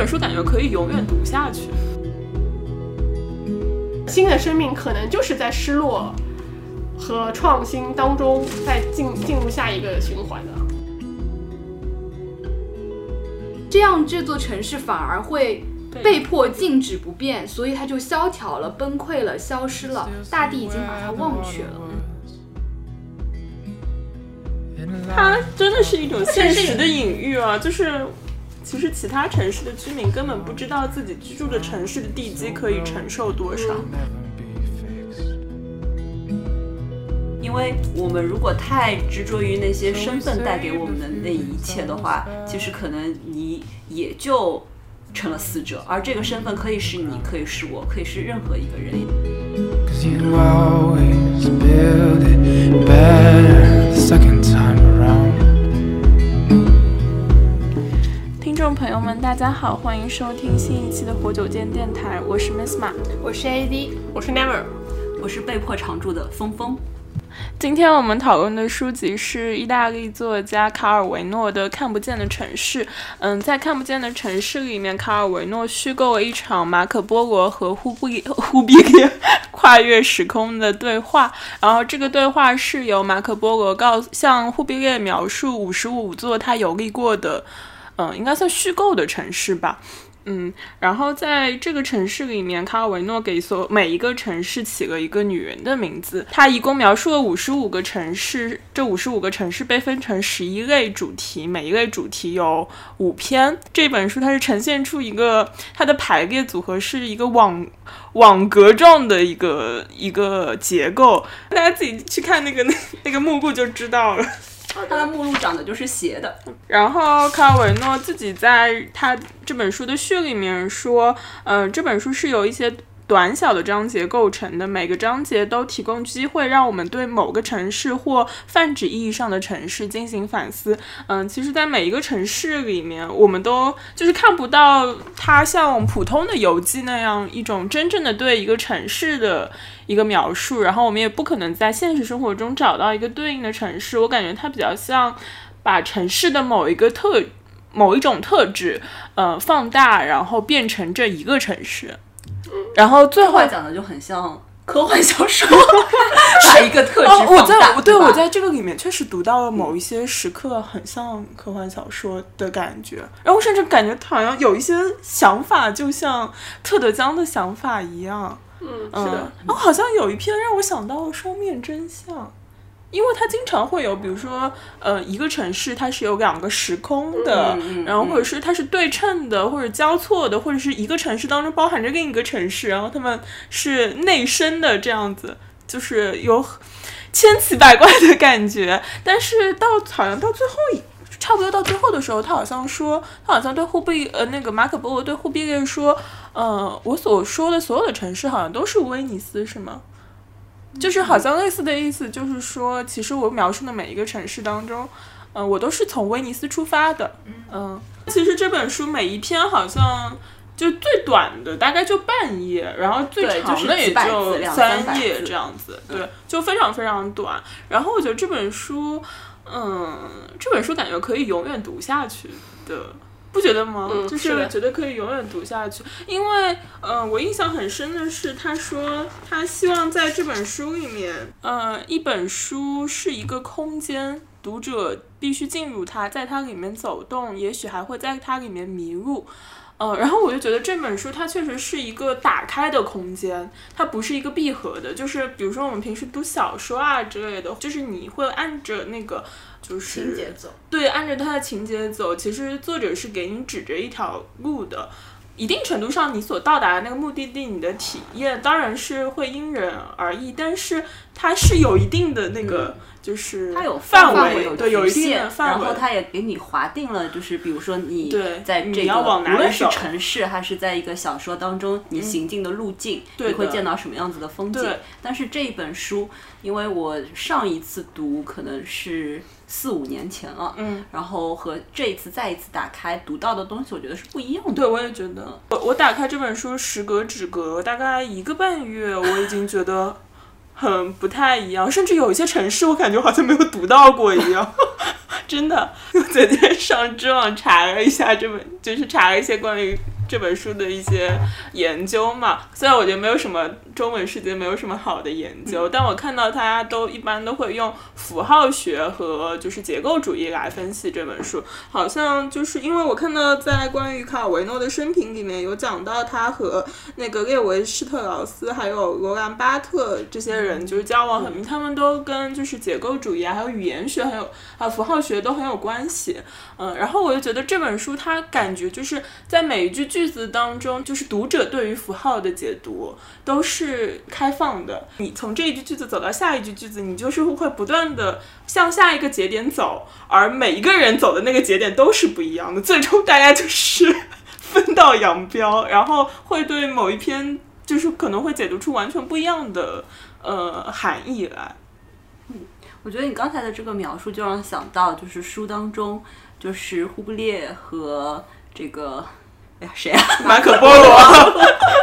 本书感觉可以永远读下去。新的生命可能就是在失落和创新当中，再进进入下一个循环的。这样这座城市反而会被迫静止不变，所以它就萧条了、崩溃了、消失了，大地已经把它忘却了。它真的是一种现实的隐喻啊，就是其实其他城市的居民根本不知道自己居住的城市的地基可以承受多少。因为我们如果太执着于那些身份带给我们的那一切的话，其实可能你也就成了死者，而这个身份可以是你，可以是我，可以是任何一个人。友们，大家好，欢迎收听新一期的活久见电台，我是 Miss Ma，。我是 AD，我是 Never，我是被迫常驻的峰峰。今天我们讨论的书籍是意大利作家卡尔维诺的《看不见的城市》。嗯，在《看不见的城市》里面，卡尔维诺虚构了一场马可波罗和忽必忽必烈 跨越时空的对话。然后这个对话是由马可波罗告向忽必烈描述五十五座他游历过的，嗯，应该算虚构的城市吧。嗯，然后在这个城市里面，卡尔维诺给所每一个城市起了一个女人的名字。他一共描述了五十五个城市，这五十五个城市被分成十一类主题，每一类主题有五篇。这本书它是呈现出一个它的排列组合是一个网网格状的一个一个结构，大家自己去看那个那那个幕布就知道了。它的目录长得就是斜的，然后卡尔维诺自己在他这本书的序里面说，呃，这本书是有一些短小的章节构成的，每个章节都提供机会让我们对某个城市或泛指意义上的城市进行反思。嗯，其实，在每一个城市里面，我们都就是看不到它像普通的游记那样一种真正的对一个城市的。一个描述，然后我们也不可能在现实生活中找到一个对应的城市。我感觉它比较像把城市的某一个特、某一种特质，呃，放大，然后变成这一个城市。然后最后话讲的就很像科幻小说，把一个特质哦，我在我对我在这个里面确实读到了某一些时刻很像科幻小说的感觉，然后甚至感觉他好像有一些想法就像特德·江的想法一样。嗯，嗯，是的，然后好像有一篇让我想到了双面真相，因为它经常会有，比如说，呃，一个城市它是有两个时空的，然后或者是它是对称的，或者交错的，或者是一个城市当中包含着另一个城市，然后他们是内生的这样子，就是有千奇百怪的感觉。但是到好像到最后一。差不多到最后的时候，他好像说，他好像对忽必呃那个马可波罗对忽必烈说，呃，我所说的所有的城市好像都是威尼斯，是吗？就是好像类似的意思，就是说，其实我描述的每一个城市当中，嗯、我都是从威尼斯出发的。嗯，其实这本书每一篇好像就最短的大概就半页，然后最长的也就三页这样子，对，就非常非常短。然后我觉得这本书，嗯，这本书感觉可以永远读下去的。不觉得吗？嗯就是觉得可以永远读下去，因为，呃，我印象很深的是，他说他希望在这本书里面，呃，一本书是一个空间，读者必须进入它，在它里面走动，也许还会在它里面迷路。呃，然后我就觉得这本书它确实是一个打开的空间，它不是一个闭合的。就是比如说我们平时读小说啊之类的，就是你会按着那个就是情节走。对，按照它的情节走，其实作者是给你指着一条路的。一定程度上，你所到达的那个目的地，你的体验当然是会因人而异，但是它是有一定的那个，就是嗯它有范围，围，对，有一定的范围。然后它也给你划定了，就是比如说你对在这个无论是城市还是在一个小说当中，你行进的路径，对你会见到什么样子的风景对。但是这一本书，因为我上一次读可能是四五年前了，嗯，然后和这一次再一次打开读到的东西，我觉得是不一样的。对，我也觉得，我我打开这本书时隔只隔大概一个半月，我已经觉得很不太一样，甚至有一些城市我感觉好像没有读到过一样，真的。我昨天上知网查了一下这本，就是查了一些关于这本书的一些研究嘛。虽然我觉得没有什么中文世界没有什么好的研究，但我看到大家都一般都会用符号学和就是结构主义来分析这本书。好像就是因为我看到在关于卡尔维诺的生平里面有讲到他和那个列维施特劳斯还有罗兰巴特这些人就是交往很密，他们都跟就是结构主义啊还有语言学还有还有符号学都很有关系。嗯，然后我就觉得这本书它感觉就是在每一句句子当中，就是读者对于符号的解读都是开放的。你从这一句句子走到下一句句子，你就是会不断的向下一个节点走，而每一个人走的那个节点都是不一样的，最终大家就是分道扬镳，然后会对某一篇就是可能会解读出完全不一样的呃含义来。我觉得你刚才的这个描述就让我想到，就是书当中，就是忽必烈和这个，哎呀，谁啊？马可波罗。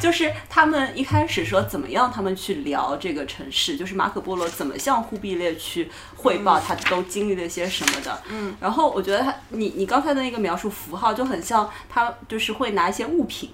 就是他们一开始说怎么样，他们去聊这个城市，就是马可波罗怎么向忽必烈去汇报他都经历了些什么的。嗯，然后我觉得他，你你刚才的那个描述符号就很像他就是会拿一些物品，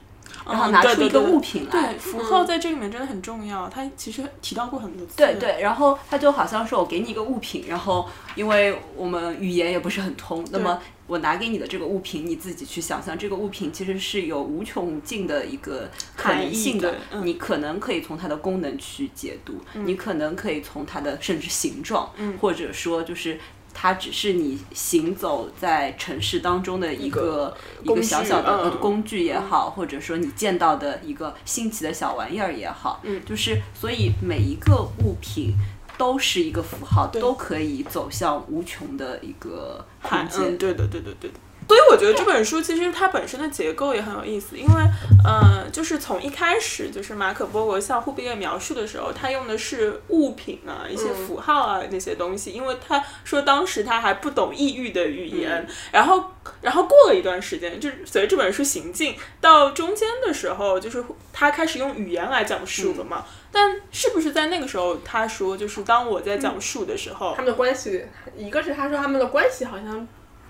然后嗯拿出一个物品来。对，符号在这里面真的很重要，它其实提到过很多次。对对，然后他就好像说我给你一个物品，然后因为我们语言也不是很通，那么我拿给你的这个物品，你自己去想象，这个物品其实是有无穷无尽的一个可能性的含义对，嗯你可能可以从它的功能去解读，你可能可以从它的甚至形状，嗯或者说就是。它只是你行走在城市当中的一个一个小小的工具也好，或者说你见到的一个新奇的小玩意儿也好，嗯就是所以每一个物品都是一个符号，都可以走向无穷的一个空嗯，间。对的，对的，对的。所以我觉得这本书其实它本身的结构也很有意思，因为，呃，就是从一开始就是马可波罗向忽必烈描述的时候，他用的是物品啊、一些符号啊、那些东西，因为他说当时他还不懂异域的语言，然后，然后过了一段时间，就是随着这本书行进到中间的时候，就是他开始用语言来讲述了嘛。但是不是在那个时候，他说就是当我在讲述的时候，他们的关系，一个是他说他们的关系好像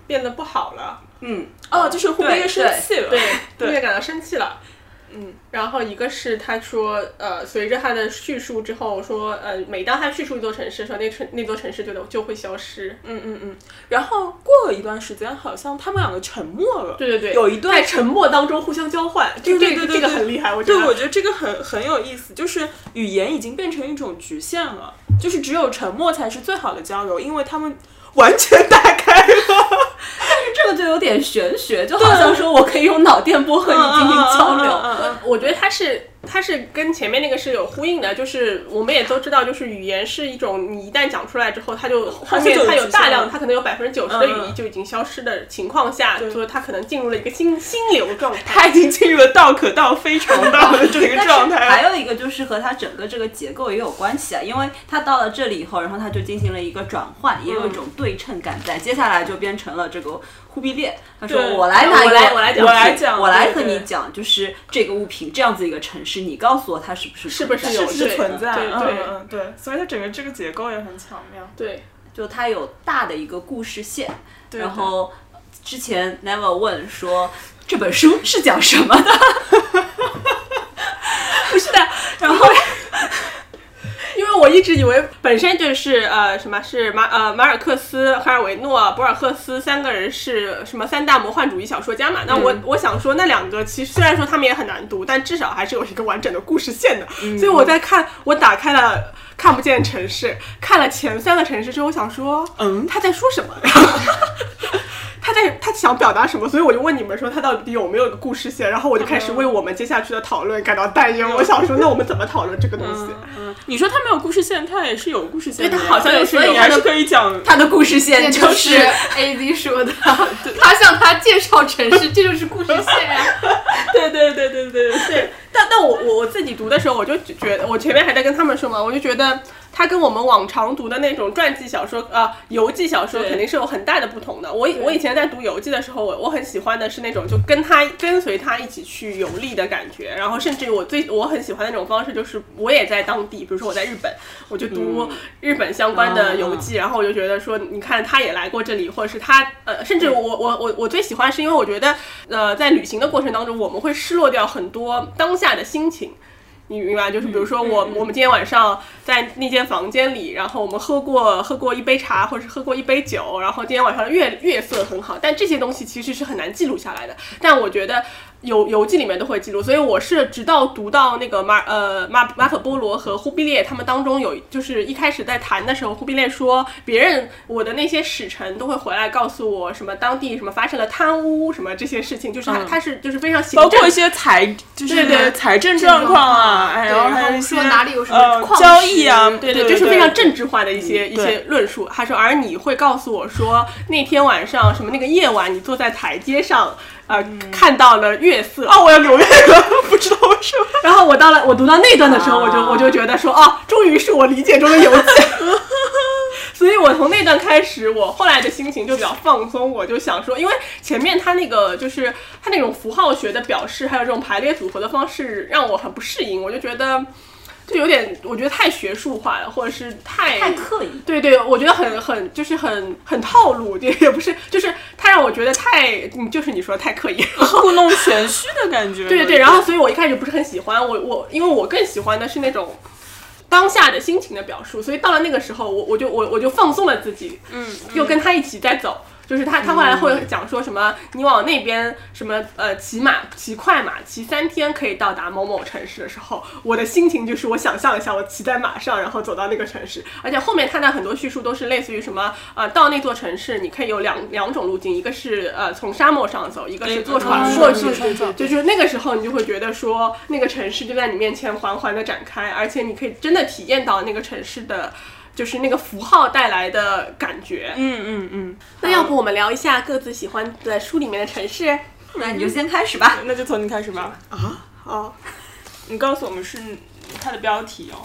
变得不好了，嗯，哦，就是忽必烈生气了，对，对略感到生气了。嗯，然后一个是他说，呃，随着他的叙述之后说，呃，每当他叙述一座城市的时候，那城那座城市就就会消失。嗯嗯嗯，然后过了一段时间，好像他们两个沉默了。对对对，有一段在沉默当中互相交换，对对对这个很厉害，我觉对，得。我觉得这个很很有意思，就是语言已经变成一种局限了，就是只有沉默才是最好的交流，因为他们完全打开了。这个就有点玄学，就好像说我可以用脑电波和你进行交流。我觉得它是它是跟前面那个是有呼应的，就是我们也都知道，就是语言是一种你一旦讲出来之后，它就后面它有大量，它可能有百分之九十的语义就已经消失的情况下，对所以它可能进入了一个心心流状态。它已经进入了道可道非常道的这个状态。还有一个就是和它整个这个结构也有关系啊，因为它到了这里以后，然后它就进行了一个转换，也有一种对称感在。接下来就变成了这个忽必烈，他说我来拿一个，我来我来讲我来讲我来和你讲，就是这个物品这样子一个城市，你告诉我它是不是是不是有存在是不是存在？嗯对对。嗯嗯，对，所以它整个这个结构也很巧妙。对，就它有大的一个故事线，对然后之前 Never 问说这本书是讲什么的，不是的，然后我一直以为本身就是呃什么是马呃马尔克斯、赫尔维诺、博尔赫斯三个人是什么三大魔幻主义小说家嘛？那我、我想说那两个其实虽然说他们也很难读，但至少还是有一个完整的故事线的。所以我在看我打开了。看不见城市，看了前三个城市之后，我想说，嗯他在说什么？他在他想表达什么？所以我就问你们说，他到底有没有一个故事线？然后我就开始为我们接下去的讨论感到担忧。我想说，那我们怎么讨论这个东西？嗯，你说他没有故事线，他也是有故事线的。对他好像也是有所以你还是可以讲。他的故事线就是 A Z 说的，他向他介绍城市，这就是故事线呀、对对对对对对。对，但但我我我自己读的时候，我就觉得，我前面还在跟他们说嘛，我就觉得，它跟我们往常读的那种传记小说啊、游记小说肯定是有很大的不同的。我以我以前在读游记的时候，我我很喜欢的是那种就跟他跟随他一起去游历的感觉，然后甚至于我最我很喜欢的那种方式就是我也在当地，比如说我在日本，我就读日本相关的游记，然后我就觉得说，你看他也来过这里，或者是他呃，甚至我我我我最喜欢是因为我觉得呃，在旅行的过程当中，我们会失落掉很多当下的心情。你明白？就是比如说我，我们今天晚上在那间房间里，然后我们喝过喝过一杯茶，或者是喝过一杯酒，然后今天晚上的月月色很好，但这些东西其实是很难记录下来的。但我觉得游游记里面都会记录，所以我是直到读到那个马呃马马可波罗和忽必烈他们当中有，就是一开始在谈的时候，忽必烈说别人我的那些使臣都会回来告诉我什么当地什么发生了贪污什么这些事情，就是他、他是就是非常行政包括一些财，就是对对财政状况啊，哎然后还有一些然后说哪里有什么呃交易啊，对对，就是非常政治化的一些、一些论述。他说，而你会告诉我说，那天晚上什么那个夜晚，你坐在台阶上，呃，看到了月色。哦，我要流泪了，不知道为什么。然后我到了我读到那段的时候，我就啊我就觉得说，哦，终于是我理解中的游记。所以我从那段开始，我后来的心情就比较放松。我就想说，因为前面他那个就是他那种符号学的表示，还有这种排列组合的方式，让我很不适应。我就觉得，就有点，我觉得太学术化了，或者是太太刻意。对对，我觉得很很就是很很套路，也也不是，就是他让我觉得太，嗯，就是你说的太刻意。故弄玄虚的感觉。对对对，然后所以我一开始不是很喜欢，我我因为我更喜欢的是那种当下的心情的表述，所以到了那个时候，我我就我我就放松了自己，嗯，又跟他一起在走。就是他，他后来会讲说什么，你往那边什么呃骑马骑快马骑三天可以到达某某城市的时候，我的心情就是我想象一下，我骑在马上，然后走到那个城市，而且后面他的很多叙述都是类似于什么呃到那座城市，你可以有两两种路径，一个是呃从沙漠上走，一个是坐船嗯过去，就是那个时候你就会觉得说那个城市就在你面前缓缓的展开，而且你可以真的体验到那个城市的。就是那个符号带来的感觉，嗯嗯嗯，那要不我们聊一下各自喜欢的书里面的城市？那你就先开始吧。那就从你开始吧。啊好，你告诉我们是它的标题哦。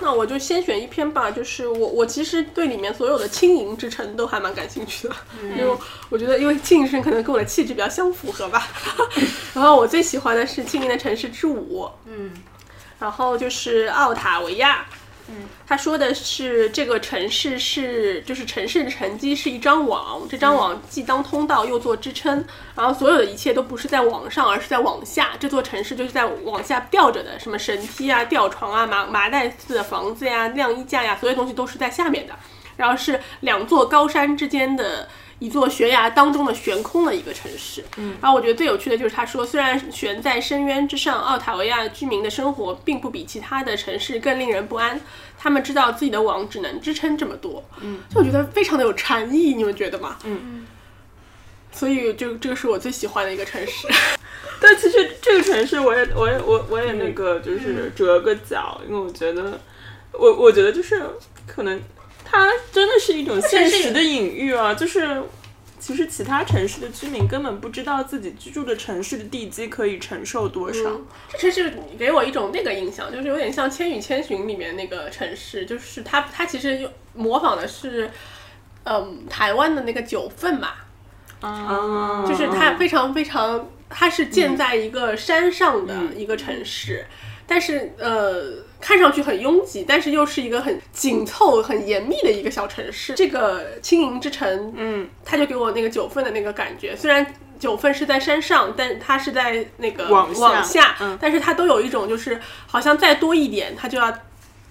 那我就先选一篇吧。就是我，我其实对里面所有的轻盈之城都还蛮感兴趣的，因为我觉得，因为轻盈之城可能跟我的气质比较相符合吧。然后我最喜欢的是《轻盈的城市之舞》，嗯，然后就是奥塔维亚。嗯，他说的是这个城市是就是城市的沉积是一张网，这张网既当通道又做支撑，然后所有的一切都不是在网上，而是在网下。这座城市就是在往下吊着的，什么绳梯啊、吊床啊、麻麻袋似的房子呀、晾衣架呀，所有东西都是在下面的。然后是两座高山之间的一座悬崖当中的悬空的一个城市。嗯，然后我觉得最有趣的就是他说，虽然悬在深渊之上，奥塔维亚居民的生活并不比其他的城市更令人不安。他们知道自己的网只能支撑这么多。嗯，就我觉得非常的有禅意，你们觉得吗？嗯。所以就这个是我最喜欢的一个城市。但其实这个城市，我也我也我我也那个就是折个角，因为我觉得，我我觉得就是可能它真的是一种现实的隐喻啊，就是其实其他城市的居民根本不知道自己居住的城市的地基可以承受多少。这城市给我一种那个印象，就是有点像《千与千寻》里面那个城市，就是它它其实模仿的是，嗯，台湾的那个九份嘛，啊，就是它非常非常，它是建在一个山上的一个城市，但是呃，看上去很拥挤，但是又是一个很紧凑、很严密的一个小城市。这个轻盈之城，嗯，它就给我那个九份的那个感觉，虽然。九份是在山上，但它是在那个往下往下，嗯。但是它都有一种就是好像再多一点，它就要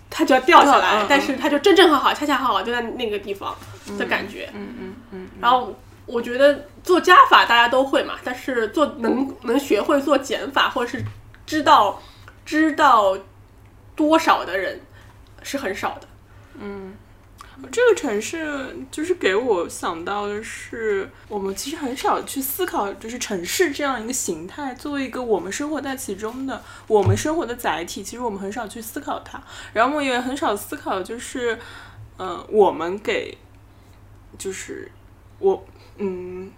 它就要掉下来，但是它就正正好好、恰恰好好就在那个地方的感觉。嗯嗯嗯，然后我觉得做加法大家都会嘛，但是做能能学会做减法，或者是知道知道多少的人是很少的。嗯这个城市就是给我想到的是，我们其实很少去思考，就是城市这样一个形态作为一个我们生活在其中的我们生活的载体，其实我们很少去思考它。然后我也很少思考，就是，嗯、我们给，就是我，嗯，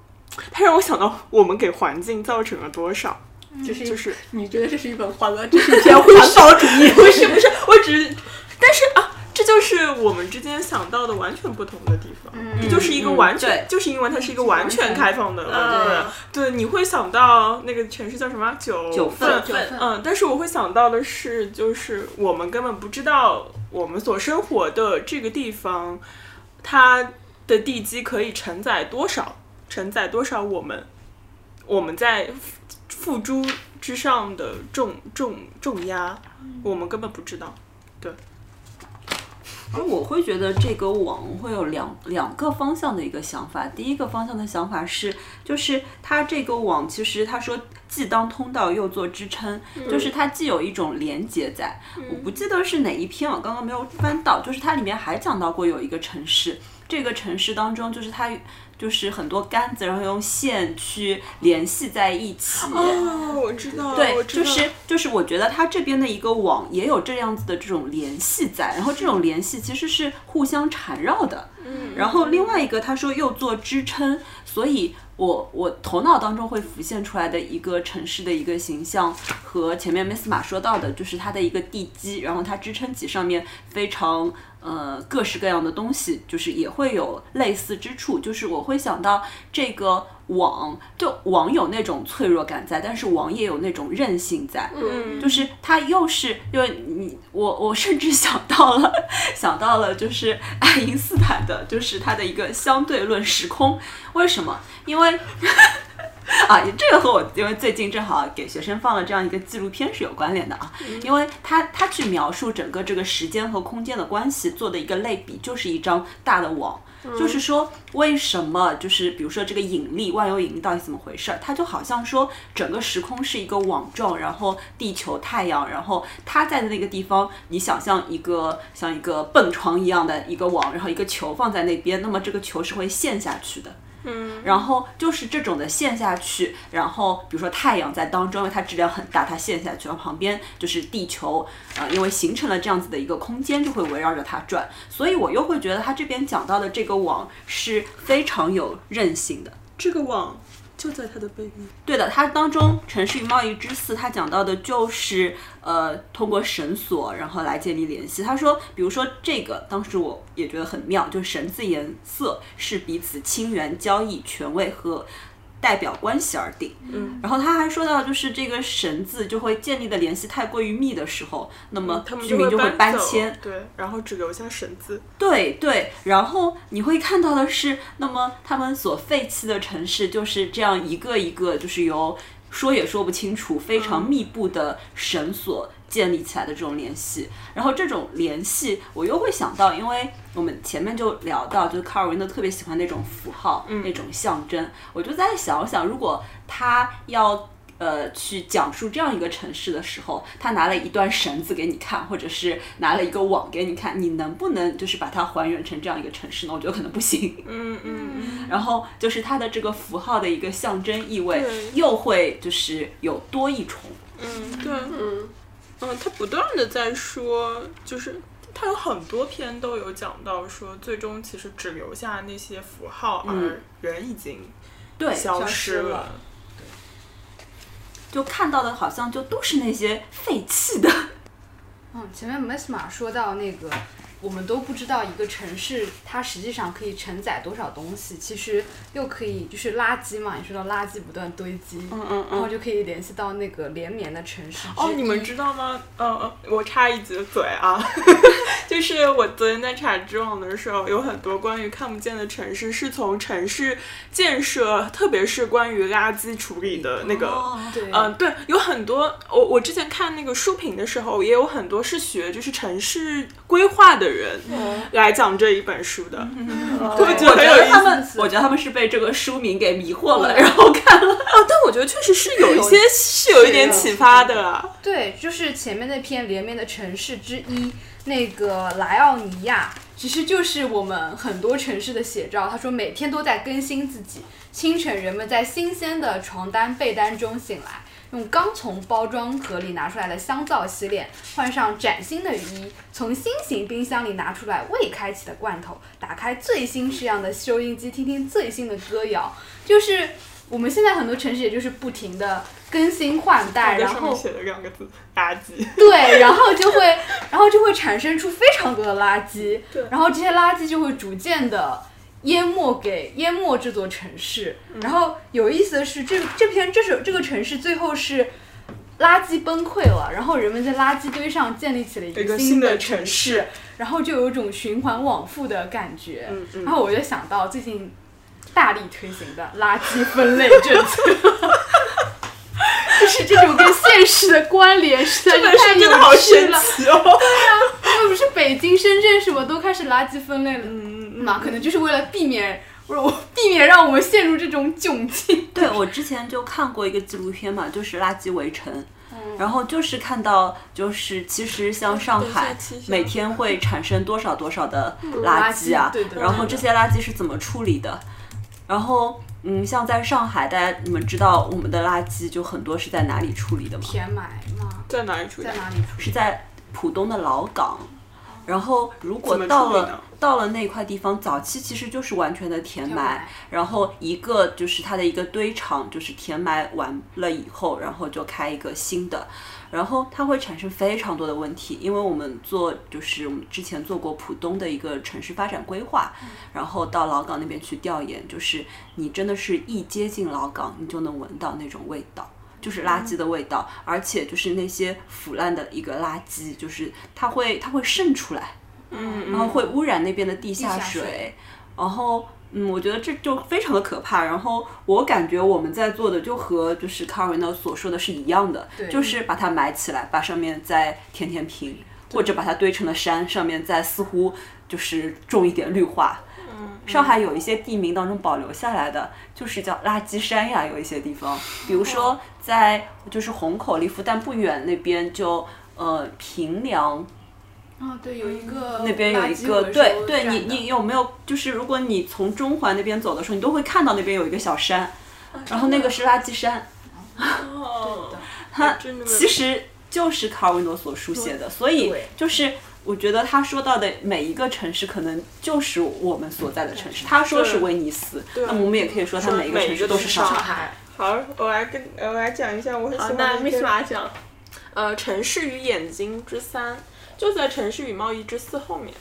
它让我想到我们给环境造成了多少。就是就是你觉得这是一本环俄，这是一篇环保主义？不是不是，我只是但是啊，这就是我们之间想到的完全不同的地方，嗯。这就是一个嗯完全，对。就是因为它是一个完全开放的，嗯。对对，你会想到那个城市叫什么？九九份嗯，但是我会想到的是，就是我们根本不知道我们所生活的这个地方，它的地基可以承载多少，承载多少我们我们在付诸之上的重重重压，我们根本不知道。对而我会觉得这个网会有两两个方向的一个想法。第一个方向的想法是，就是它这个网其实他说既当通道又做支撑，就是它既有一种连接在。我不记得是哪一篇，我刚刚没有翻到，就是它里面还讲到过有一个城市，这个城市当中就是它就是很多杆子，然后用线去联系在一起。哦，我知道，对就是就是，我觉得它这边的一个网也有这样子的这种联系在，然后这种联系其实是互相缠绕的。嗯，然后另外一个他说又做支撑，所以我我头脑当中会浮现出来的一个城市的一个形象，和前面 Miss 马说到的，就是它的一个地基，然后它支撑起上面非常呃各式各样的东西，就是也会有类似之处，就是我会想到这个网，就网有那种脆弱感在，但是网也有那种韧性在，嗯，就是它又是因为你我 我甚至想到了想到了就是爱因斯坦的，就是他的一个相对论时空，为什么？因为。啊，这个和我因为最近正好给学生放了这样一个纪录片是有关联的啊，因为他他去描述整个这个时间和空间的关系做的一个类比，就是一张大的网，就是说为什么就是比如说这个引力万有引力到底怎么回事儿？它就好像说整个时空是一个网状，然后地球、太阳，然后它在的那个地方，你想象一个像一个蹦床一样的一个网，然后一个球放在那边，那么这个球是会陷下去的。嗯，然后就是这种的陷下去，然后比如说太阳在当中，因为它质量很大，它陷下去，然后旁边就是地球，呃，因为形成了这样子的一个空间，就会围绕着它转，所以我又会觉得它这边讲到的这个网是非常有韧性的。这个网就在他的背面。对的，他当中城市与贸易之四，他讲到的就是呃，通过绳索然后来建立联系。他说，比如说这个，当时我也觉得很妙，就是绳子颜色是彼此亲缘、交易、权位和代表关系而定。嗯，然后他还说到，就是这个绳子就会建立的联系太过于密的时候，那么嗯他们居民就会搬迁。对，然后只留下绳子。对对，然后你会看到的是，那么他们所废弃的城市就是这样一个一个，就是由说也说不清楚、非常密布的绳索建立起来的这种联系。然后这种联系，我又会想到，因为我们前面就聊到，就是卡尔维诺特别喜欢那种符号、那种象征，我就在想想，如果他要。呃，去讲述这样一个城市的时候，他拿了一段绳子给你看，或者是拿了一个网给你看，你能不能就是把它还原成这样一个城市呢？我觉得可能不行。嗯嗯 然后就是它的这个符号的一个象征意味，又会就是有多一重。嗯，对，嗯，嗯，他不断的在说，就是他有很多篇都有讲到说，最终其实只留下那些符号，嗯而人已经对，消失了对。就看到的好像就都是那些废弃的。嗯，前面 Misma 说到那个，我们都不知道一个城市它实际上可以承载多少东西，其实又可以就是垃圾嘛，你说到垃圾不断堆积，嗯嗯然后嗯。就可以联系到那个连绵的城市哦，你们知道吗？嗯嗯我插一句嘴啊，就是我昨天在查知网的时候，有很多关于看不见的城市是从城市建设，特别是关于垃圾处理的那个哦对，嗯，对，有很多我我之前看那个书评的时候，也有很多是学就是城市规划的人来讲这一本书的，哦我觉我觉得很有意思。得他们，我觉得他们是被这个书名给迷惑了，然后看了。哦，但我觉得确实是有一些是有一点启发的啊。对，就是前面那篇连绵的城市之一，那个莱奥尼亚，其实就是我们很多城市的写照。他说每天都在更新自己，清晨人们在新鲜的床单被单中醒来。用刚从包装盒里拿出来的香皂洗脸，换上崭新的雨衣，从新型冰箱里拿出来未开启的罐头，打开最新式样的收音机，听听最新的歌谣，就是我们现在很多城市也就是不停的更新换代，然后写了两个字“垃圾。对，然后就会，然后就会产生出非常多的垃圾，然后这些垃圾就会逐渐的淹没给淹没这座城市。嗯然后有意思的是，这这篇这首这个城市最后是垃圾崩溃了，然后人们在垃圾堆上建立起了一一个个新的的城市市，然后就有一种循环往复的感觉。嗯嗯然后我就想到最近大力推行的垃圾分类政策。就是这种跟现实的关联实在”，是太书真的好有趣神了。奇哦。因为不是北京、深圳什么都开始垃圾分类了嗯嘛？可能就是为了避免，不是我避免让我们陷入这种窘境。对，我之前就看过一个纪录片嘛，就是《垃圾围城》，然后就是看到，就是其实像上海每天会产生多少多少的垃圾啊圾对，的然后这些垃圾是怎么处理的？然后，嗯，像在上海，大家你们知道我们的垃圾就很多是在哪里处理的吗？填埋吗？在哪里处理？在哪里处理？是在浦东的老港。然后，如果到了到了那块地方，早期其实就是完全的填埋填埋，然后一个就是它的一个堆场，就是填埋完了以后，然后就开一个新的，然后它会产生非常多的问题，因为我们做就是我们之前做过浦东的一个城市发展规划，然后到老港那边去调研，就是你真的是一接近老港，你就能闻到那种味道。就是垃圾的味道，而且就是那些腐烂的一个垃圾，就是它会它会渗出来，嗯然后会污染那边的地下地下，水然后嗯，我觉得这就非常的可怕。然后我感觉我们在做的就和就是卡尔维诺所说的是一样的，就是把它埋起来，把上面再填填平，或者把它堆成了山，上面再似乎就是种一点绿化。上海有一些地名当中保留下来的，就是叫垃圾山呀，有一些地方，比如说在就是虹口离复旦不远那边就呃平凉啊，对，有一个那边有一个，对对，你你有没有就是如果你从中环那边走的时候，你都会看到那边有一个小山，然后那个是垃圾山，哦，它真的吗其实就是卡尔维诺所书写的，所以就是我觉得他说到的每一个城市，可能就是我们所在的城市。他说是威尼斯，那么我们也可以说他每一个城市都是上海。上海好，我来跟呃我来讲一下我很喜好，欢那的一 Miss 马讲，呃，城市与眼睛之三，就在城市与贸易之四后面，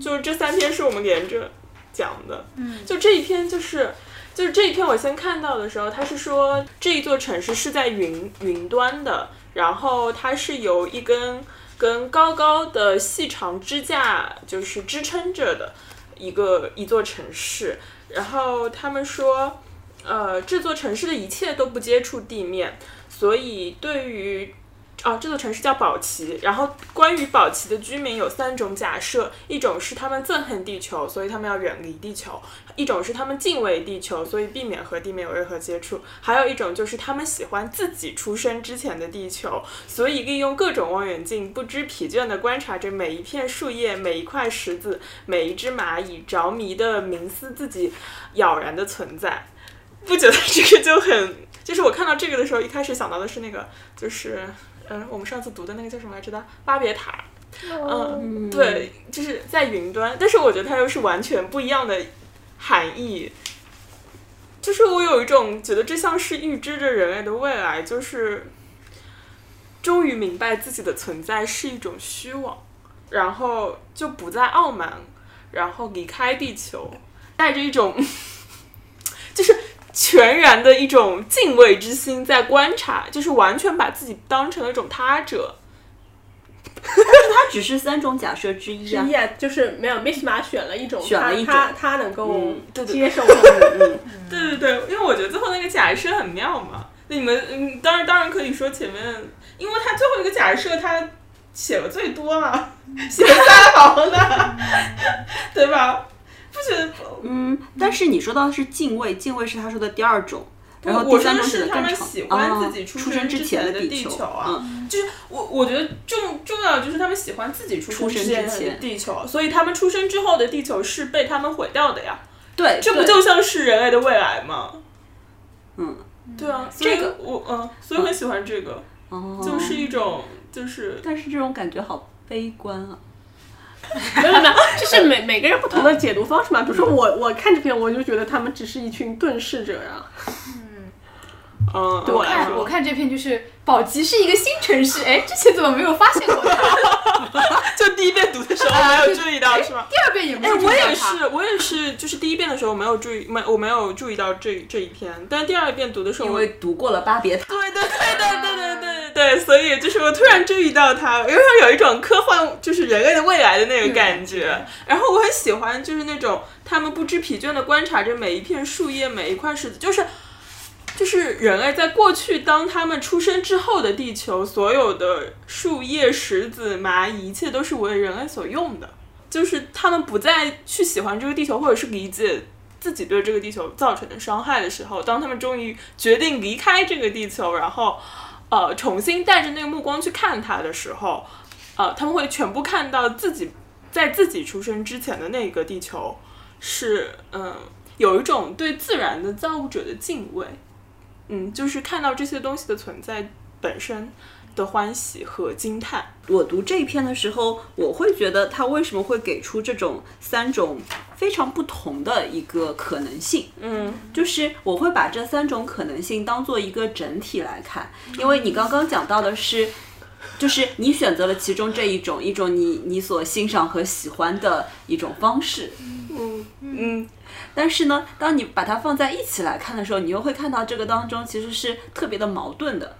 就是这三篇是我们连着讲的。嗯，就这一篇就是。就是这一篇，我先看到的时候，他是说这一座城市是在云云端的，然后它是由一根跟高高的细长支架就是支撑着的一个一座城市。然后他们说，呃，这座城市的一切都不接触地面，所以对于哦，这座城市叫宝奇。然后关于宝奇的居民有三种假设：一种是他们憎恨地球，所以他们要远离地球；一种是他们敬畏地球，所以避免和地面有任何接触；还有一种就是他们喜欢自己出生之前的地球，所以利用各种望远镜，不知疲倦地观察着每一片树叶、每一块石子、每一只蚂蚁，着迷地冥思自己杳然的存在。不觉得这个就很，就是我看到这个的时候，一开始想到的是那个，就是，嗯、我们上次读的那个叫什么来着的？巴别塔。嗯，对，就是在云端，但是我觉得它又是完全不一样的含义。就是我有一种觉得这像是预知着人类的未来，就是终于明白自己的存在是一种虚妄，然后就不再傲慢，然后离开地球，带着一种 就是全然的一种敬畏之心在观察，就是完全把自己当成了一种他者。但是它只是三种假设之一啊。也就是没有 Miss 马选了一种，选了一种他他他能够接受的，嗯，对对 对，因为我觉得最后那个假设很妙嘛。那你们嗯，当然当然可以说前面，因为他最后一个假设他写了最多了，写了三行的，对吧？不觉得？嗯，但是你说到的是敬畏，敬畏是他说的第二种，然后我说第三种写的是他们喜欢自己啊出出生之前的地球啊，嗯就是我我觉得重重要的就是他们喜欢自己出出生之前的地球，所以他们出生之后的地球是被他们毁掉的呀。对，这不就像是人类的未来吗？嗯对啊，这个我嗯，所以很喜欢这个，哦，就是一种就是但是这种感觉好悲观啊。没有没有，就是每每个人不同的解读方式嘛。比如说我我看这篇，我就觉得他们只是一群遁世者呀。嗯，对我看我看这篇就是宝鸡是一个新城市，哎，之前怎么没有发现过它？就第一遍读的时候没有注意到是吗？第二遍也没哎，有注意我。也是，我也是，就是第一遍的时候没有注意，没我没有注意到这这一篇，但是第二遍读的时候，我因为读过了巴别塔，对对对对对对对对，所以就是我突然注意到它，因为它有一种科幻，就是人类的未来的那个感觉。然后我很喜欢，就是那种他们不知疲倦的观察着每一片树叶、每一块石子，就是就是人类在过去当他们出生之后的地球，所有的树叶、石子、蚂蚁，一切都是为人类所用的。就是他们不再去喜欢这个地球，或者是理解自己对这个地球造成的伤害的时候，当他们终于决定离开这个地球，然后呃重新带着那个目光去看它的时候，呃，他们会全部看到自己在自己出生之前的那个地球是嗯、有一种对自然的造物者的敬畏，嗯，就是看到这些东西的存在本身的欢喜和惊叹。我读这一篇的时候，我会觉得他为什么会给出这种三种非常不同的一个可能性？嗯就是我会把这三种可能性当做一个整体来看，因为你刚刚讲到的是，就是你选择了其中这一种，一种你你所欣赏和喜欢的一种方式，嗯但是呢，当你把它放在一起来看的时候，你又会看到这个当中其实是特别的矛盾的。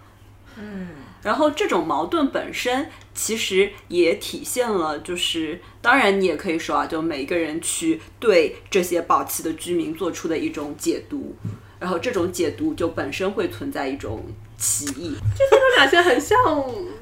嗯，然后这种矛盾本身其实也体现了，就是当然你也可以说啊，就每一个人去对这些宝气的居民做出的一种解读，然后这种解读就本身会存在一种歧义。这两些很像，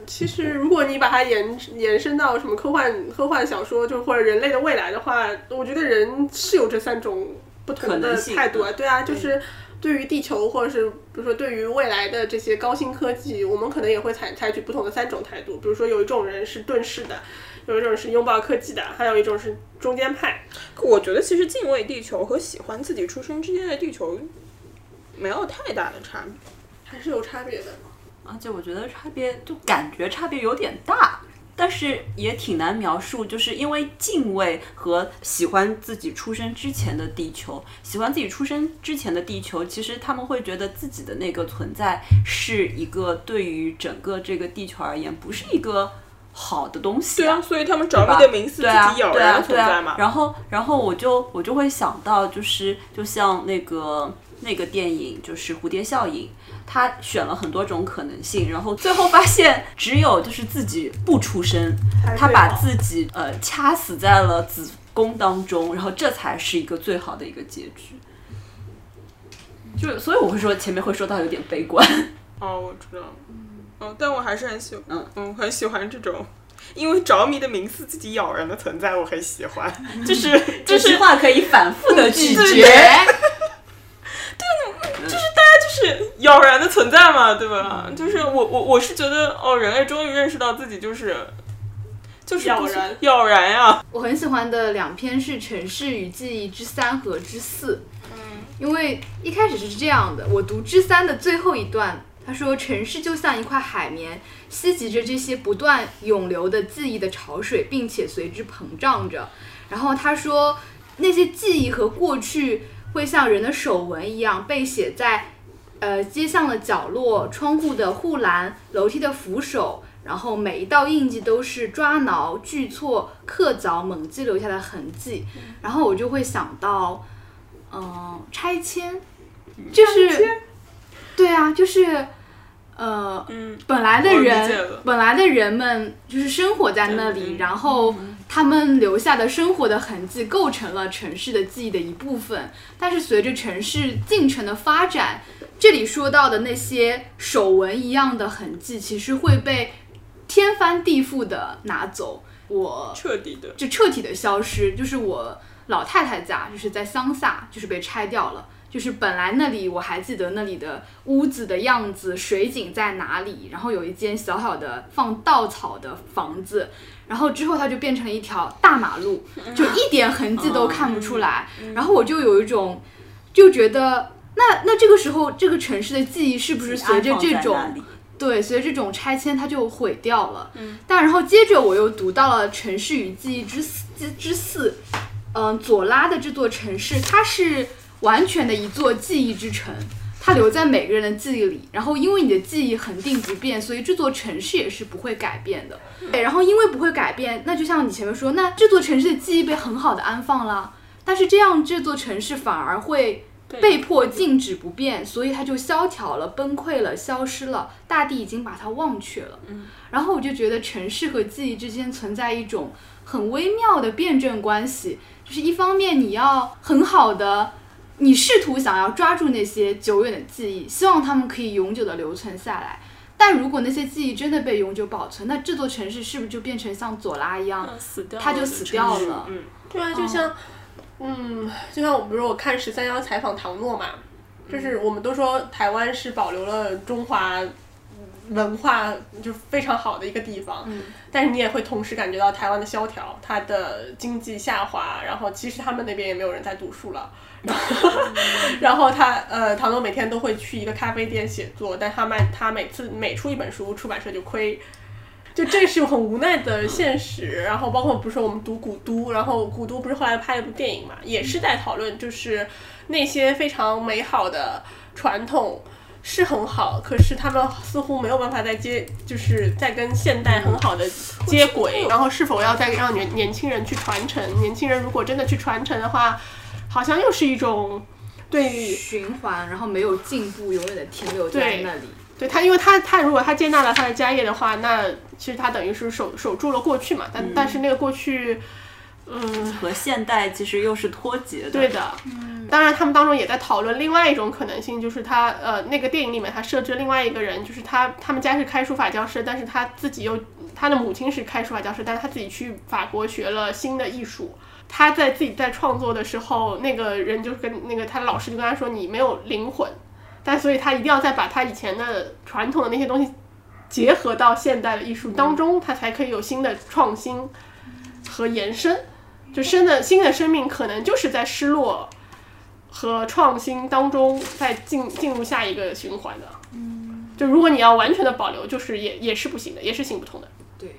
其实如果你把它延延伸到什么科幻科幻小说，就或者人类的未来的话，我觉得人是有这三种不同的可能性态度啊。对啊，就是对于地球，或者是比如说对于未来的这些高新科技，我们可能也会采采取不同的三种态度。比如说有一种人是遁世的，有一种是拥抱科技的，还有一种是中间派。我觉得其实敬畏地球和喜欢自己出生之间的地球没有太大的差别。还是有差别的。而且我觉得差别就感觉差别有点大，但是也挺难描述，就是因为敬畏和喜欢自己出生之前的地球，喜欢自己出生之前的地球，其实他们会觉得自己的那个存在是一个对于整个这个地球而言不是一个好的东西对啊，所以他们着迷的名字自己咬对啊，人的存对啊在嘛。然后，然后我就我就会想到，就是就像那个那个电影，就是蝴蝶效应，他选了很多种可能性，然后最后发现只有就是自己不出声，他把自己呃掐死在了子宫当中，然后这才是一个最好的一个结局。就所以我会说前面会说到有点悲观，哦，我知道。嗯，但我还是很喜欢，嗯嗯，很喜欢这种。因为着迷的名字自己咬人的存在，我很喜欢，就是 这句话可以反复的 咀嚼。就是咬人的存在嘛，对吧？就是我我我是觉得哦，人类终于认识到自己就是就是不是咬人咬人呀，我很喜欢的两篇是《城市与记忆之三》和之四。嗯，因为一开始是这样的，我读之三的最后一段，他说：“城市就像一块海绵，吸集着这些不断涌流的记忆的潮水，并且随之膨胀着。”然后他说，那些记忆和过去会像人的手纹一样被写在呃街巷的角落、窗户的护栏、楼梯的扶手，然后每一道印记都是抓挠、锯挫、刻凿、猛击留下的痕迹。然后我就会想到，嗯、拆迁，就是，对啊，就是。呃，嗯，本来的人，本来的人们就是生活在那里，嗯然后他们留下的生活的痕迹构成了城市的记忆的一部分。但是随着城市进程的发展，这里说到的那些手纹一样的痕迹，其实会被天翻地覆的拿走。我彻底的，就彻底的消失。就是我老太太家，就是在乡下，就是被拆掉了。就是本来那里我还记得那里的屋子的样子，水井在哪里，然后有一间小小的放稻草的房子，然后之后它就变成了一条大马路，就一点痕迹都看不出来。然后我就有一种就觉得，那那这个时候这个城市的记忆是不是随着这种对，随着这种拆迁，它就毁掉了。嗯，但然后接着我又读到了《城市与记忆之四之之四》，嗯，左拉的这座城市，它是完全的一座记忆之城，它留在每个人的记忆里。然后因为你的记忆恒定不变，所以这座城市也是不会改变的。对，然后因为不会改变，那就像你前面说，那这座城市的记忆被很好的安放了，但是这样这座城市反而会。被迫静止不变，所以它就萧条了、崩溃了、消失了，大地已经把它忘却了。嗯，然后我就觉得城市和记忆之间存在一种很微妙的辩证关系，就是一方面你要很好的，你试图想要抓住那些久远的记忆，希望他们可以永久的留存下来，但如果那些记忆真的被永久保存，那这座城市是不是就变成像左拉一样，死掉了，它就死掉了？嗯，对啊，就像，嗯，就像我比如我看十三幺采访唐诺嘛，就是我们都说台湾是保留了中华文化就非常好的一个地方，嗯。但是你也会同时感觉到台湾的萧条，它的经济下滑，然后其实他们那边也没有人在读书了，然后 然后他呃唐诺每天都会去一个咖啡店写作，但他卖他每次每出一本书，出版社就亏。就这是很无奈的现实，然后包括不是说我们读古都，然后古都不是后来拍了部电影嘛，也是在讨论就是那些非常美好的传统是很好，可是他们似乎没有办法再接，就是在跟现代很好的接轨，然后是否要再让年年轻人去传承？年轻人如果真的去传承的话，好像又是一种对循环，然后没有进步，永远的停留在那里。对他，因为他他如果他接纳了他的家业的话，那其实他等于是守守住了过去嘛。但、但是那个过去，嗯，和现代其实又是脱节的。对的。嗯当然，他们当中也在讨论另外一种可能性，就是他呃那个电影里面他设置另外一个人，就是他他们家是开书法教室，但是他自己又他的母亲是开书法教室，但是他自己去法国学了新的艺术。他在自己在创作的时候，那个人就跟那个他的老师就跟他说：“你没有灵魂。”但所以他一定要再把他以前的传统的那些东西结合到现代的艺术当中，他才可以有新的创新和延伸。就生的新的生命可能就是在失落和创新当中再进进入下一个循环的。嗯，就如果你要完全的保留，就是也也是不行的，也是行不通的。对，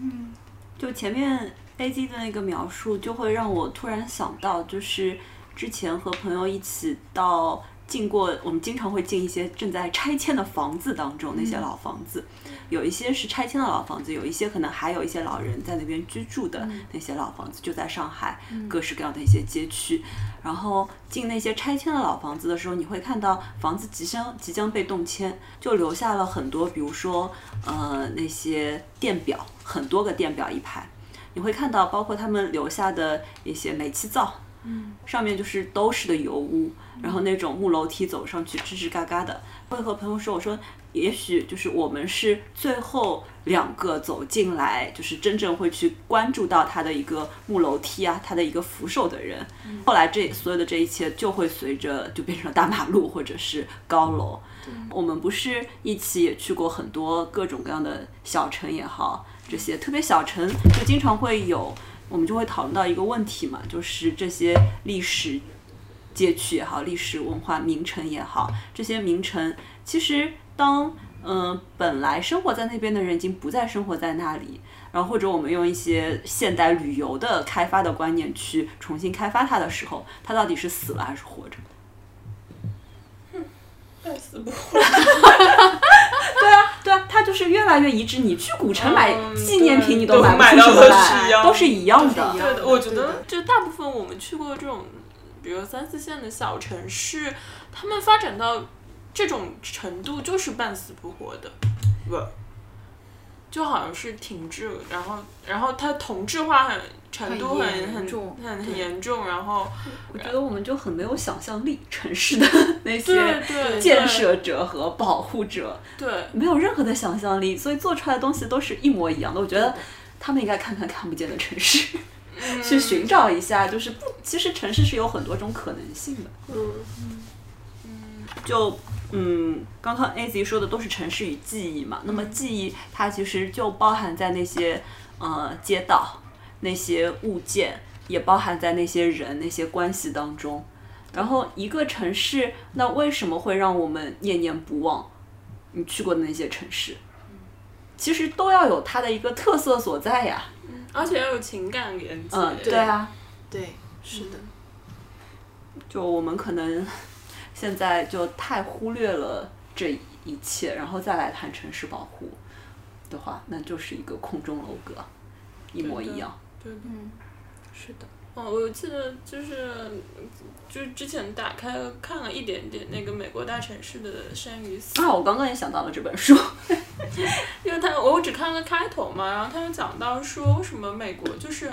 嗯就前面 A G 的那个描述，就会让我突然想到，就是之前和朋友一起到进过，我们经常会进一些正在拆迁的房子当中，那些老房子，有一些是拆迁的老房子，有一些可能还有一些老人在那边居住的那些老房子，就在上海各式各样的一些街区。然后进那些拆迁的老房子的时候，你会看到房子即将即将被动迁，就留下了很多，比如说呃那些电表，很多个电表一排，你会看到包括他们留下的一些煤气灶，嗯，上面就是都是的油污，然后那种木楼梯走上去吱吱嘎嘎的，会和朋友说，我说也许就是我们是最后两个走进来，就是真正会去关注到它的一个木楼梯啊，它的一个扶手的人。后来这所有的这一切就会随着就变成了大马路或者是高楼。我们不是一起也去过很多各种各样的小城也好，这些特别小城就经常会有，我们就会讨论到一个问题嘛，就是这些历史街区也好，历史文化名城也好，这些名城其实当嗯、呃本来生活在那边的人已经不再生活在那里，然后或者我们用一些现代旅游的开发的观念去重新开发它的时候，它到底是死了还是活着？半死不活。就是越来越一致。你去古城买嗯纪念品，你都都买不出来都是一样的。都是一样对的，我觉得就大部分我们去过这种，比如三四线的小城市，他们发展到这种程度就是半死不活的，不，就好像是停滞了，然后然后它同质化很程度很很重很很严重，然后我觉得我们就很没有想象力，城市的 那些建设者和保护者对。没有任何的想象力，所以做出来的东西都是一模一样的。我觉得他们应该看看看不见的城市，去寻找一下，就是不，其实城市是有很多种可能性的。嗯，就嗯，刚刚 A Z 说的都是城市与记忆嘛，那么记忆它其实就包含在那些呃街道、那些物件，也包含在那些人、那些关系当中。然后一个城市，那为什么会让我们念念不忘？你去过的那些城市，其实都要有它的一个特色所在呀。而且要有情感连接，嗯，对啊，对，是的，就我们可能 现在就太忽略了这一切，然后再来谈城市保护的话，那就是一个空中楼阁，一模一样。对的，嗯，是的。哦，我记得就是，就是之前打开看了一点点那个美国大城市的生与死，啊，我刚刚也想到了这本书。因为他我只看了开头嘛，然后他就讲到说为什么美国就是，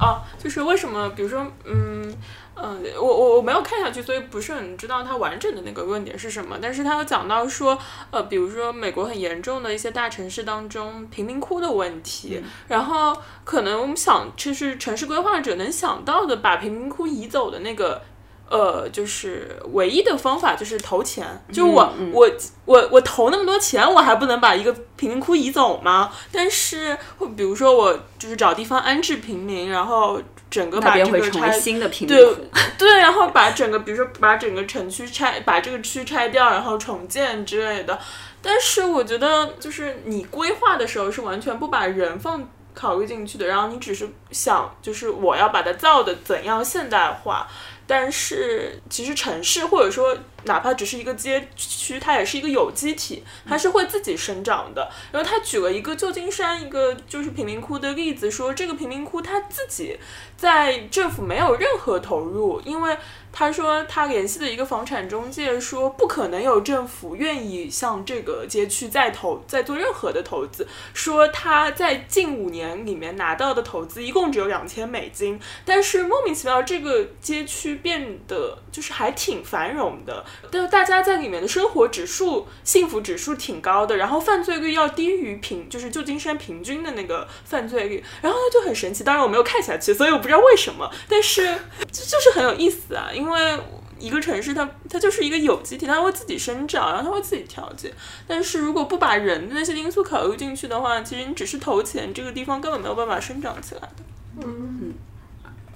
啊，就是为什么比如说嗯嗯，我我我没有看下去，所以不是很知道它完整的那个论点是什么。但是他有讲到说，呃，比如说美国很严重的一些大城市当中贫民窟的问题，然后可能我们想就是城市规划者能想到的把贫民窟移走的那个。呃，就是唯一的方法就是投钱，就是我、嗯我我我投那么多钱，我还不能把一个贫民窟移走吗？但是，会比如说我就是找地方安置平民，然后整个把这个拆新的贫民对窟。对，然后把整个比如说把整个城区拆，把这个区拆掉，然后重建之类的。但是我觉得，就是你规划的时候是完全不把人放考虑进去的，然后你只是想，就是我要把它造的怎样现代化。但是其实城市或者说哪怕只是一个街区，它也是一个有机体，它是会自己生长的。然后他举了一个旧金山一个就是贫民窟的例子，说这个贫民窟它自己在政府没有任何投入，因为他说他联系的一个房产中介说不可能有政府愿意向这个街区再投再做任何的投资，说他在近五年里面拿到的投资一共只有两千美金，但是莫名其妙这个街区变得就是还挺繁荣的，但大家在里面的生活指数、幸福指数挺高的，然后犯罪率要低于平就是旧金山平均的那个犯罪率，然后呢就很神奇，当然我没有看下去，所以我不知道为什么，但是就就是很有意思啊，因为。一个城市它，它就是一个有机体，它会自己生长，然后它会自己调节。但是如果不把人的那些因素考虑进去的话，其实你只是投钱，这个地方根本没有办法生长起来的。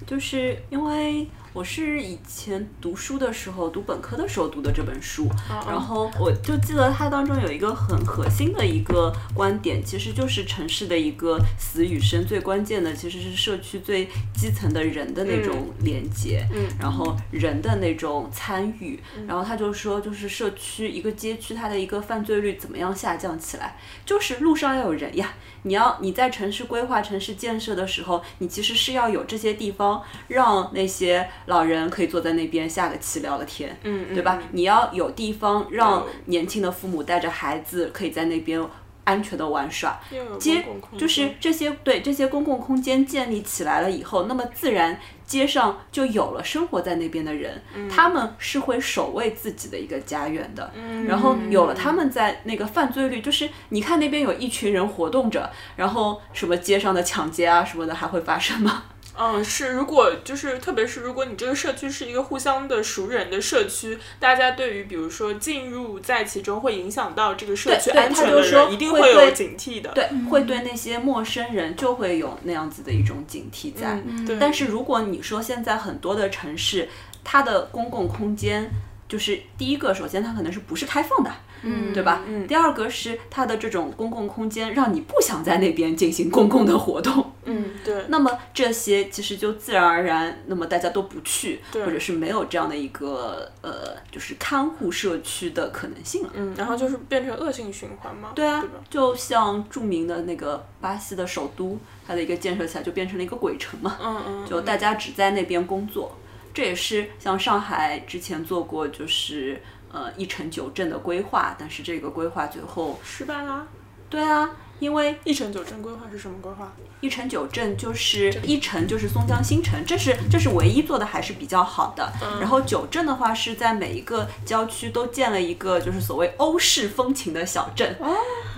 就是因为我是以前读书的时候，读本科的时候读的这本书，然后我就记得它当中有一个很核心的一个观点，其实就是城市的一个死与生，最关键的其实是社区最基层的人的那种连接，嗯然后人的那种参与，然后他就说，就是社区一个街区它的一个犯罪率怎么样下降起来，就是路上要有人呀。你要你在城市规划、城市建设的时候，你其实是要有这些地方，让那些老人可以坐在那边下个棋、聊个天，嗯对吧？你要有地方让年轻的父母带着孩子可以在那边安全的玩耍。街就是这些对这些公共空间建立起来了以后，那么自然街上就有了生活在那边的人，他们是会守卫自己的一个家园的。然后有了他们在那个犯罪率，就是你看那边有一群人活动着，然后什么街上的抢劫啊什么的还会发生吗？嗯，是，如果就是，特别是如果你这个社区是一个互相的熟人的社区，大家对于比如说进入在其中会影响到这个社区安全的他就说人，一定会有警惕的。对，会对那些陌生人就会有那样子的一种警惕在。嗯，对。但是如果你说现在很多的城市，它的公共空间，就是第一个，首先它可能是不是开放的，嗯对吧？嗯第二个是它的这种公共空间让你不想在那边进行公共的活动，嗯，对。那么这些其实就自然而然，那么大家都不去，或者是没有这样的一个呃，就是看护社区的可能性了。嗯，然后就是变成恶性循环嘛。对啊对？，就像著名的那个巴西的首都，它的一个建设起来就变成了一个鬼城嘛。嗯嗯。就大家只在那边工作。这也是像上海之前做过，就是呃一城九镇的规划，但是这个规划最后，失败啦。对啊，因为一城九镇规划是什么规划？一城九镇就是一城就是松江新城，这是这是唯一做的还是比较好的。然后九镇的话是在每一个郊区都建了一个就是所谓欧式风情的小镇。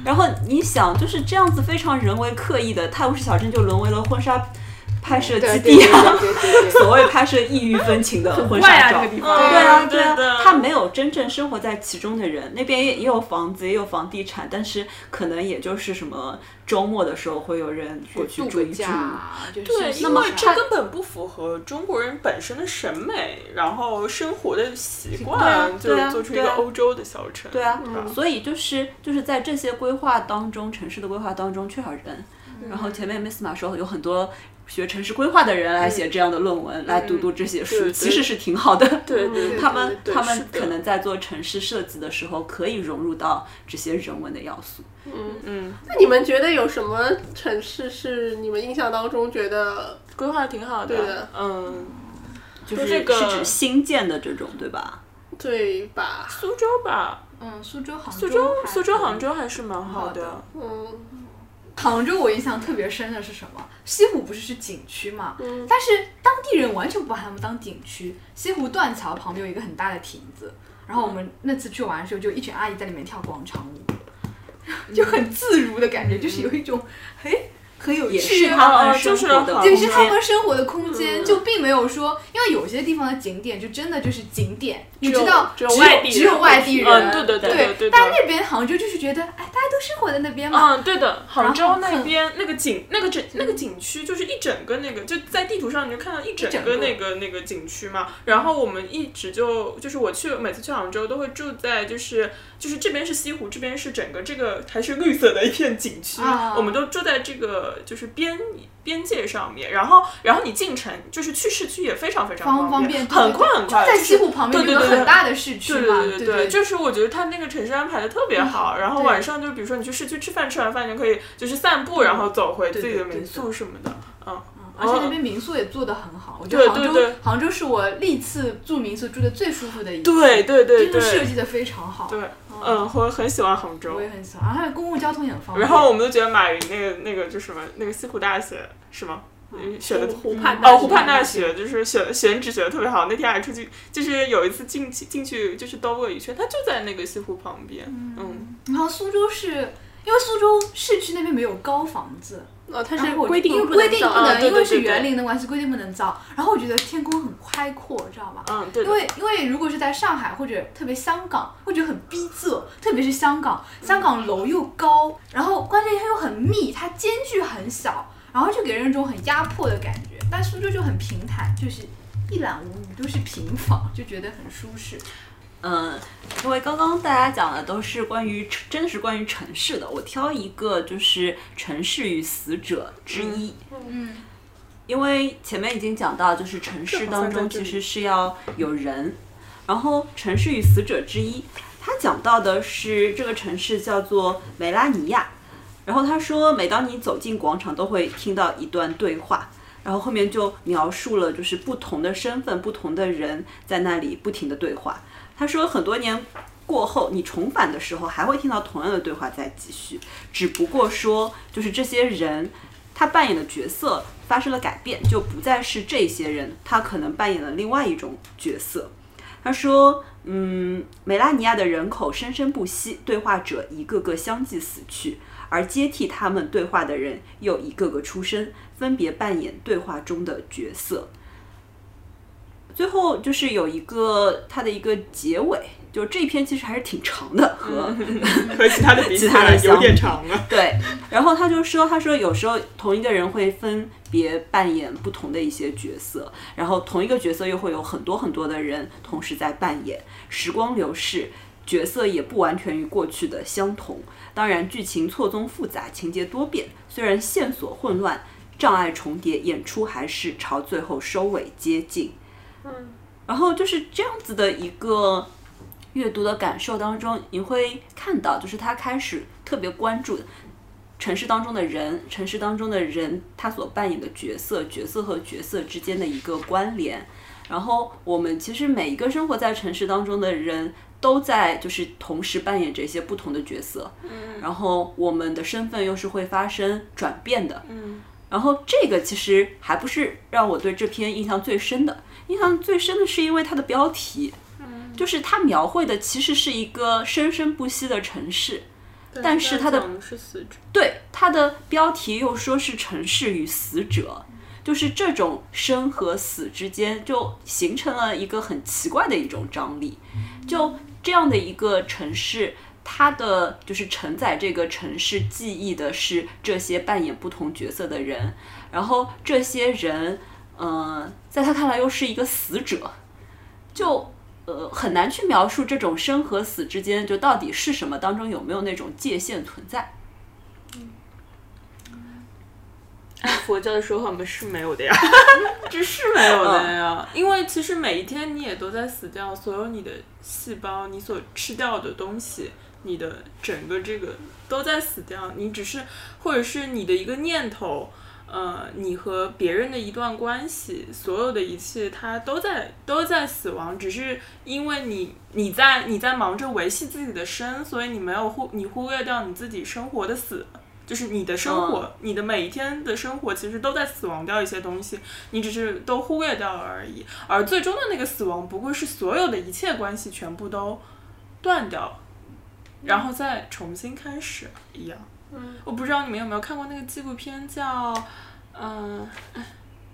然后你想就是这样子非常人为刻意的泰晤士小镇就沦为了婚纱拍摄基地啊。所谓拍摄异域风情的婚纱照，对啊，对啊，他没有真正生活在其中的人，那边也也有房子，也有房地产，但是可能也就是什么周末的时候会有人过去度个住一住。假，对，因为这根本不符合中国人本身的审美，然后生活的习惯，就做出一个欧洲的小城。对啊，所以就是就是在这些规划当中，城市的规划当中缺少人。然后前面 Miss 马说有很多学城市规划的人来写这样的论文，来读读这些书，其实是挺好的。对对对他们他们可能在做城市设计的时候，可以融入到这些人文的要素。嗯嗯，那你们觉得有什么城市是你们印象当中觉得规划得挺好的。对的嗯，就是这个是指新建的这种，对吧？对吧？苏州吧，嗯，苏州、杭苏州、苏州、杭州还是蛮好的。嗯，杭州我印象特别深的是什么？西湖不是是景区嘛？嗯但是当地人完全不把它们当景区。西湖断桥旁边有一个很大的亭子，然后我们那次去玩的时候，就一群阿姨在里面跳广场舞，就很自如的感觉，就是有一种嘿很有也。是他哦们就是好生活的空也是他。们生活的空间，嗯。就并没有说，因为有些地方的景点就真的就是景点，你知道，只只有外地只有外地人，嗯对对对对对但那边杭州就是觉得，哎，大家都生活在那边嘛，嗯，对的，杭州那边那个景那个整那个景区就是一整个那个就在地图上你就看到一整整个个。那个那个景区嘛。然后我们一直就就是我去每次去杭州都会住在就是就是这边是西湖，这边是整个这个还是绿色的一片景区，啊。我们都住在这个就是边边界上面。然后然后你进城就是去市区也非常非常方方便，很快很快，就在西湖旁边有很大的市区嘛，对对对对，就是我觉得他那个城市安排的特别好，然后晚上就比如说你去市区吃饭，吃完饭就可以就是散步，然后走回自己的民宿什么的，嗯，而且那边民宿也做得很好，我觉得杭州对对对杭州是我历次住民宿住的最舒服的一次，对对对真的设计的非常好，对，嗯，我很喜欢杭州我。也很喜欢，还有公共交通也很方便。然后我们都觉得马云那个那个就什么那个西湖大学是吗？嗯选的湖湖畔大哦，学湖畔大学就是选选址选的特别好。那天还出去，就是有一次进去进去就是兜了一圈，它就在那个西湖旁边。嗯，然后苏州是因为苏州市区那边没有高房子，哦，它是规定不能造规定不能，啊对因为是园林的关系，规定不能造。然后我觉得天空很开阔，知道吧？嗯，对。因为因为如果是在上海或者特别香港，会觉得很逼仄，特别是香港，香港楼又高，然后关键它又很密，它间距很小，然后就给人一种很压迫的感觉。但苏州就很平坦，就是一览无余，都是平房，就觉得很舒适。嗯，因为刚刚大家讲的都是关于真的是关于城市的，我挑一个就是《城市与死者》之一。嗯，因为前面已经讲到，就是城市当中其实是要有人，然后《城市与死者之一》，他讲到的是这个城市叫做梅拉尼亚，然后他说，每当你走进广场，都会听到一段对话，然后后面就描述了就是不同的身份、不同的人在那里不停的对话。他说，很多年过后，你重返的时候，还会听到同样的对话在继续，只不过说，就是这些人他扮演的角色发生了改变，就不再是这些人，他可能扮演了另外一种角色。他说：“嗯，梅拉尼亚的人口生生不息，对话者一个个相继死去，而接替他们对话的人又一个个出生，分别扮演对话中的角色。”最后就是有一个它的一个结尾，就这一篇其实还是挺长的，和、和其他的比起其他的来有点长了。对，然后他就说，他说有时候同一个人会分别扮演不同的一些角色，然后同一个角色又会有很多很多的人同时在扮演。时光流逝，角色也不完全与过去的相同。当然，剧情错综复杂，情节多变，虽然线索混乱，障碍重叠，演出还是朝最后收尾接近。嗯，然后就是这样子的一个阅读的感受当中，你会看到，就是他开始特别关注城市当中的人，城市当中的人他所扮演的角色，角色和角色之间的一个关联。然后我们其实每一个生活在城市当中的人，都在就是同时扮演着一些不同的角色。嗯，然后我们的身份又是会发生转变的。嗯，然后这个其实还不是让我对这篇印象最深的，印象最深的是因为它的标题，就是它描绘的其实是一个生生不息的城市，但是它的对它的标题又说是城市与死者，就是这种生和死之间就形成了一个很奇怪的一种张力，就这样的一个城市。它的就是承载这个城市记忆的是这些扮演不同角色的人，然后这些人，呃，在他看来又是一个死者，就呃很难去描述这种生和死之间就到底是什么，当中有没有那种界限存在。按佛教的说法，我们是没有的呀，这是没有的呀。因为其实每一天你也都在死掉，所有你的细胞，你所吃掉的东西，你的整个这个都在死掉。你只是，或者是你的一个念头，呃，你和别人的一段关系，所有的一切，它都在都在死亡。只是因为你你在你在忙着维系自己的生，所以你没有忽你忽略掉你自己生活的死。就是你的生活，你的每一天的生活，其实都在死亡掉一些东西，你只是都忽略掉了而已。而最终的那个死亡，不过是所有的一切关系全部都断掉，然后再重新开始一样。嗯，我不知道你们有没有看过那个纪录片，叫嗯、呃，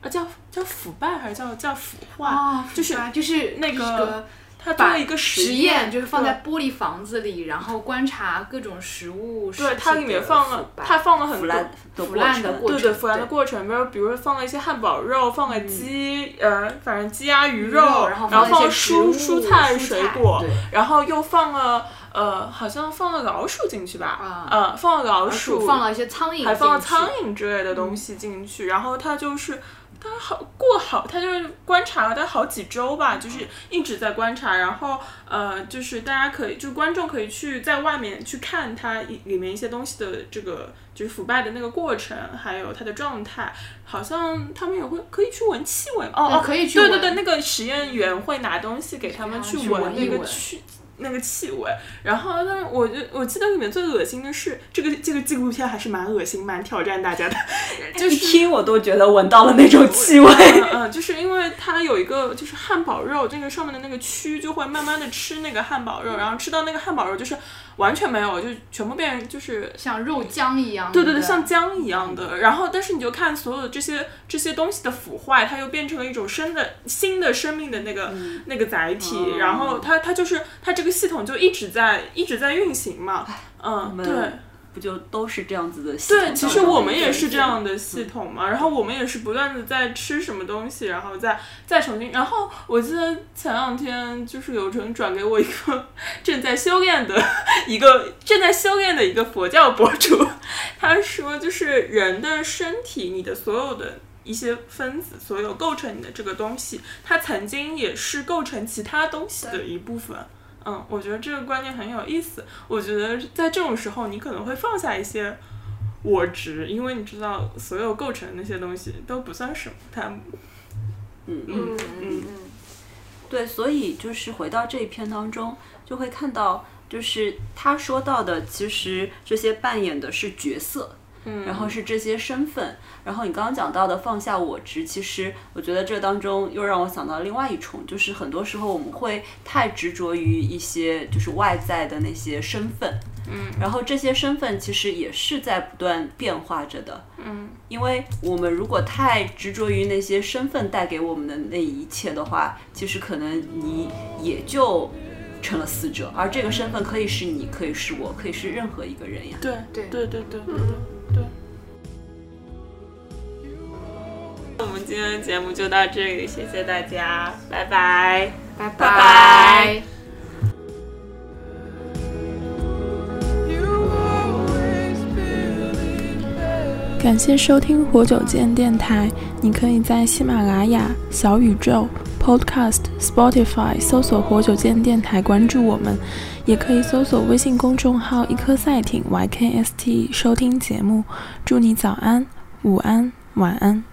啊叫叫腐败还是叫叫腐化？哦，就是就是那个个他了一个实验，就是放在玻璃房子里，然后观察各种食物。对，它里面放了它放了很多腐烂的过程，对对，腐烂的过程，比如比如说放了一些汉堡肉，放了鸡，呃，反正鸡鸭鱼鱼肉然后放了蔬蔬菜、水果，然后又放了呃，好像放了老鼠进去吧，啊呃，放了老鼠放了一些苍蝇，还放了苍。蝇之类的东西进去，然后它就是他好过好，他就是观察了他好几周吧，就是一直在观察，然后呃，就是大家可以，就是观众可以去在外面去看它一里面一些东西的这个就是腐败的那个过程，还有它的状态，好像他们也会可以去闻气味，哦哦，可以去闻。对对对，那个实验员会拿东西给他们去去闻那个气。那个气味，然后但是，我就我记得里面最恶心的是这个这个纪录片还是蛮恶心、蛮挑战大家的，就是听我都觉得闻到了那种气味。嗯嗯，就是因为它有一个就是汉堡肉，这个上面的那个蛆就会慢慢的吃那个汉堡肉，然后吃到那个汉堡肉就是完全没有，就全部变就是像肉浆一样。对对对，像浆一样的。然后，但是你就看所有的这些这些东西的腐坏，它又变成了一种生的新的生命的那个、那个载体，嗯然后它它就是它这个系统就一直在一直在运行嘛。嗯，对。不就都是这样子的系统对，其实我们也是这样的系统嘛，然后我们也是不断的在吃什么东西，然后再再重新。然后我记得前两天就是有人转给我一个正在修炼的一个正在修炼的一个佛教博主，他说就是人的身体，你的所有的。一些分子，所有构成你的这个东西，它曾经也是构成其他东西的一部分。嗯，我觉得这个观念很有意思。我觉得在这种时候，你可能会放下一些我执，因为你知道，所有构成的那些东西都不算什么。它，嗯嗯嗯对，所以就是回到这一篇当中，就会看到，就是他说到的，其实这些扮演的是角色，嗯，然后是这些身份，然后你刚刚讲到的放下我执，其实我觉得这当中又让我想到另外一重，就是很多时候我们会太执着于一些就是外在的那些身份，嗯，然后这些身份其实也是在不断变化着的，嗯，因为我们如果太执着于那些身份带给我们的那一切的话，其实可能你也就成了死者，而这个身份可以是你，可以是我，可以是任何一个人呀。对对。对对对对对对。我们今天的节目就到这里，谢谢大家，拜拜。拜拜拜感谢收听活久见电台。你可以在喜马拉雅、小宇宙、Podcast、Spotify 搜索“活久见电台”，关注我们；也可以搜索微信公众号“一颗赛艇 YKST” 收听节目。祝你早安、午安、晚安。